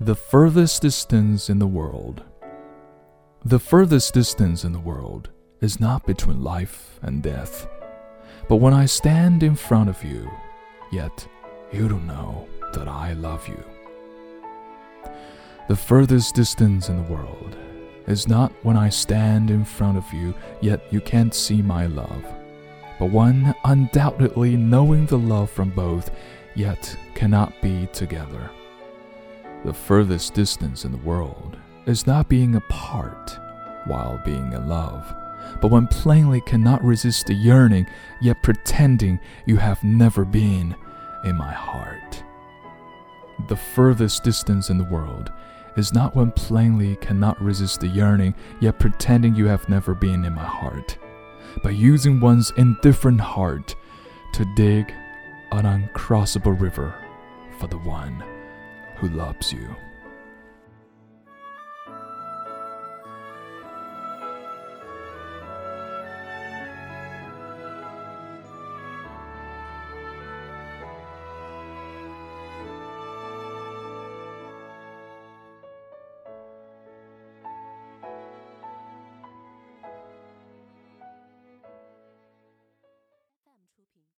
The furthest distance in the world. The furthest distance in the world is not between life and death. But when I stand in front of you, yet you don't know that I love you. The furthest distance in the world is not when I stand in front of you, yet you can't see my love, but when undoubtedly knowing the love from both, yet cannot be together. The furthest distance in the world is not being apart while being in love, but when plainly cannot resist the yearning, yet pretending you have never been in my heart. The furthest distance in the world is not when plainly cannot resist the yearning, yet pretending you have never been in my heart, but using one's indifferent heart to dig an uncrossable river for the one who loves you.